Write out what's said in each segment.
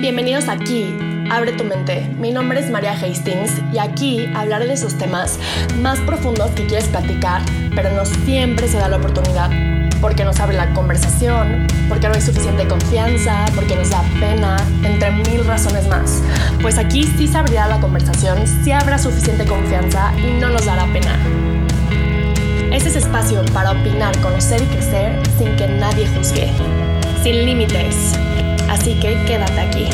Bienvenidos aquí, Abre tu mente. Mi nombre es María Hastings y aquí hablaré de esos temas más profundos que quieres platicar, pero no siempre se da la oportunidad. Porque nos abre la conversación, porque no hay suficiente confianza, porque nos da pena, entre mil razones más. Pues aquí sí se abrirá la conversación, sí habrá suficiente confianza y no nos dará pena. Este es espacio para opinar, conocer y crecer sin que nadie juzgue. Sin límites. Así que quédate aquí.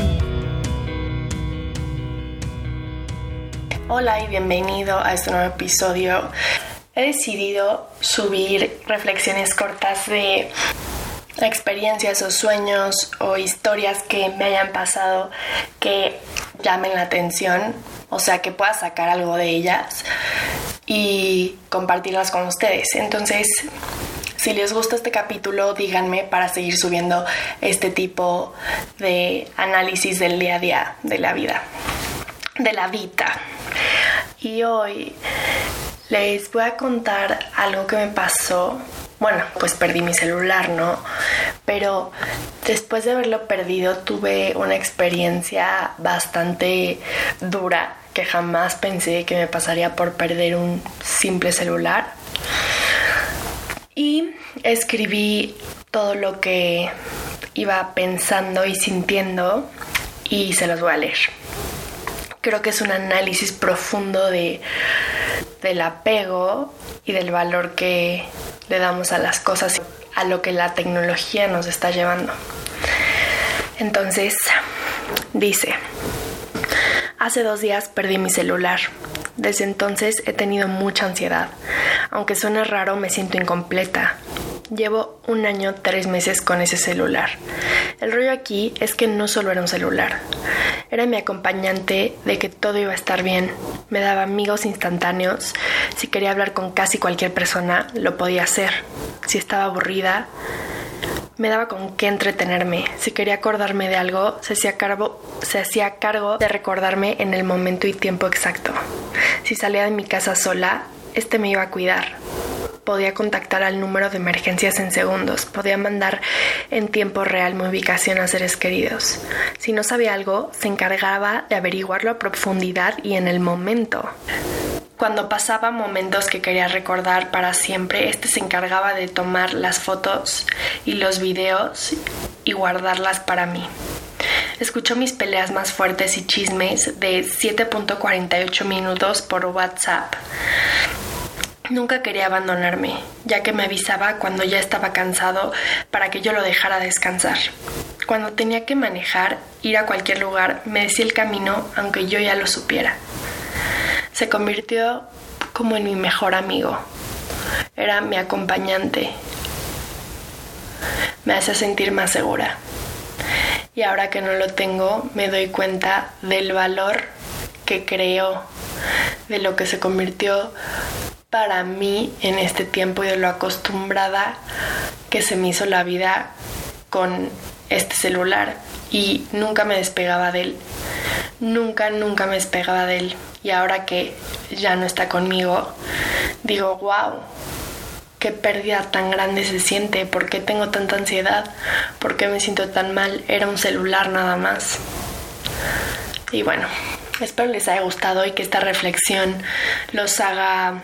Hola y bienvenido a este nuevo episodio. He decidido subir reflexiones cortas de experiencias o sueños o historias que me hayan pasado que llamen la atención, o sea, que pueda sacar algo de ellas y compartirlas con ustedes. Entonces, si les gusta este capítulo, díganme para seguir subiendo este tipo de análisis del día a día de la vida, de la vida. Y hoy les voy a contar algo que me pasó. Bueno, pues perdí mi celular, ¿no? Pero después de haberlo perdido tuve una experiencia bastante dura que jamás pensé que me pasaría por perder un simple celular. Y escribí todo lo que iba pensando y sintiendo y se los voy a leer creo que es un análisis profundo de, del apego y del valor que le damos a las cosas, a lo que la tecnología nos está llevando. Entonces, dice, hace dos días perdí mi celular. Desde entonces he tenido mucha ansiedad. Aunque suene raro, me siento incompleta. Llevo un año, tres meses con ese celular. El rollo aquí es que no solo era un celular, era mi acompañante de que todo iba a estar bien. Me daba amigos instantáneos. Si quería hablar con casi cualquier persona, lo podía hacer. Si estaba aburrida, me daba con qué entretenerme. Si quería acordarme de algo, se hacía, cargo, se hacía cargo de recordarme en el momento y tiempo exacto. Si salía de mi casa sola, este me iba a cuidar podía contactar al número de emergencias en segundos, podía mandar en tiempo real mi ubicación a seres queridos. Si no sabía algo, se encargaba de averiguarlo a profundidad y en el momento. Cuando pasaba momentos que quería recordar para siempre, este se encargaba de tomar las fotos y los videos y guardarlas para mí. Escuchó mis peleas más fuertes y chismes de 7.48 minutos por WhatsApp. Nunca quería abandonarme, ya que me avisaba cuando ya estaba cansado para que yo lo dejara descansar. Cuando tenía que manejar, ir a cualquier lugar, me decía el camino aunque yo ya lo supiera. Se convirtió como en mi mejor amigo. Era mi acompañante. Me hacía sentir más segura. Y ahora que no lo tengo, me doy cuenta del valor que creó, de lo que se convirtió para mí en este tiempo y de lo acostumbrada que se me hizo la vida con este celular y nunca me despegaba de él. Nunca, nunca me despegaba de él. Y ahora que ya no está conmigo, digo, wow, qué pérdida tan grande se siente, por qué tengo tanta ansiedad, por qué me siento tan mal. Era un celular nada más. Y bueno, espero les haya gustado y que esta reflexión los haga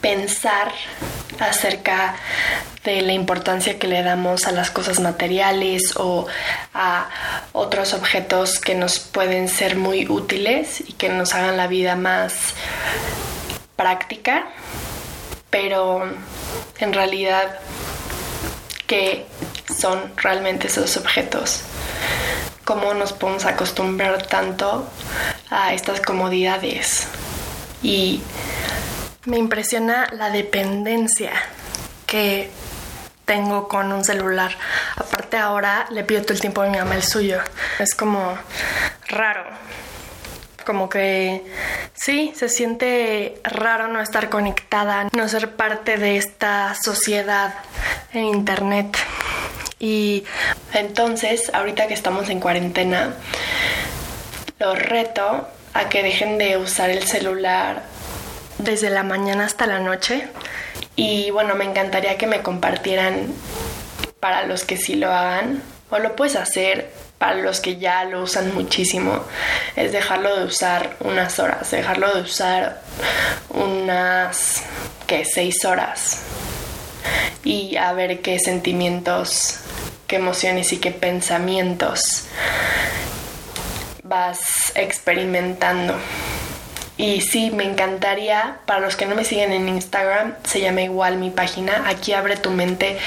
pensar acerca de la importancia que le damos a las cosas materiales o a otros objetos que nos pueden ser muy útiles y que nos hagan la vida más práctica, pero en realidad, ¿qué son realmente esos objetos? ¿Cómo nos podemos acostumbrar tanto a estas comodidades? Y me impresiona la dependencia que tengo con un celular. Aparte ahora le pido todo el tiempo a mi mamá el suyo. Es como raro. Como que sí, se siente raro no estar conectada, no ser parte de esta sociedad en internet. Y entonces, ahorita que estamos en cuarentena, los reto a que dejen de usar el celular desde la mañana hasta la noche. Y bueno, me encantaría que me compartieran para los que sí lo hagan o lo puedes hacer para los que ya lo usan muchísimo, es dejarlo de usar unas horas, dejarlo de usar unas, que seis horas y a ver qué sentimientos, qué emociones y qué pensamientos vas experimentando. Y sí, me encantaría, para los que no me siguen en Instagram, se llama igual mi página, aquí abre tu mente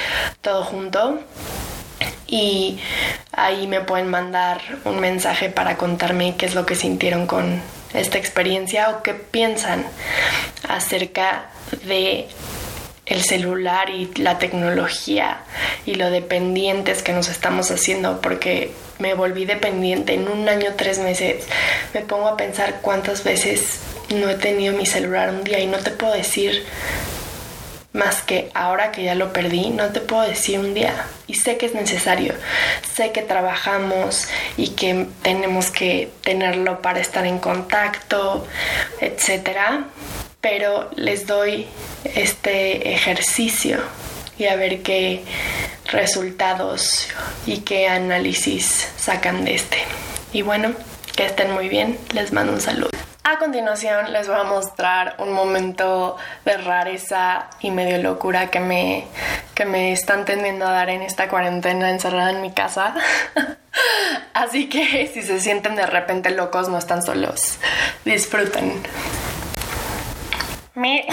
todo junto. Y ahí me pueden mandar un mensaje para contarme qué es lo que sintieron con esta experiencia o qué piensan acerca de el celular y la tecnología y lo dependientes que nos estamos haciendo porque me volví dependiente en un año, tres meses. Me pongo a pensar cuántas veces no he tenido mi celular un día y no te puedo decir más que ahora que ya lo perdí, no te puedo decir un día. Y sé que es necesario, sé que trabajamos y que tenemos que tenerlo para estar en contacto, etcétera. Pero les doy este ejercicio y a ver qué resultados y qué análisis sacan de este. Y bueno, que estén muy bien, les mando un saludo. A continuación les voy a mostrar un momento de rareza y medio locura que me, que me están tendiendo a dar en esta cuarentena encerrada en mi casa. Así que si se sienten de repente locos, no están solos. Disfruten. Mi...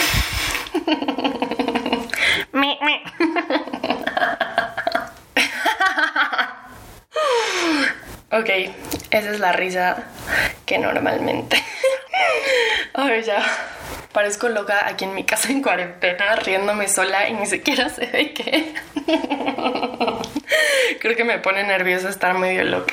mi, mi. ok, esa es la risa que normalmente. Ay, ya. Parezco loca aquí en mi casa en cuarentena, riéndome sola y ni siquiera sé de qué. Creo que me pone nerviosa estar medio loca.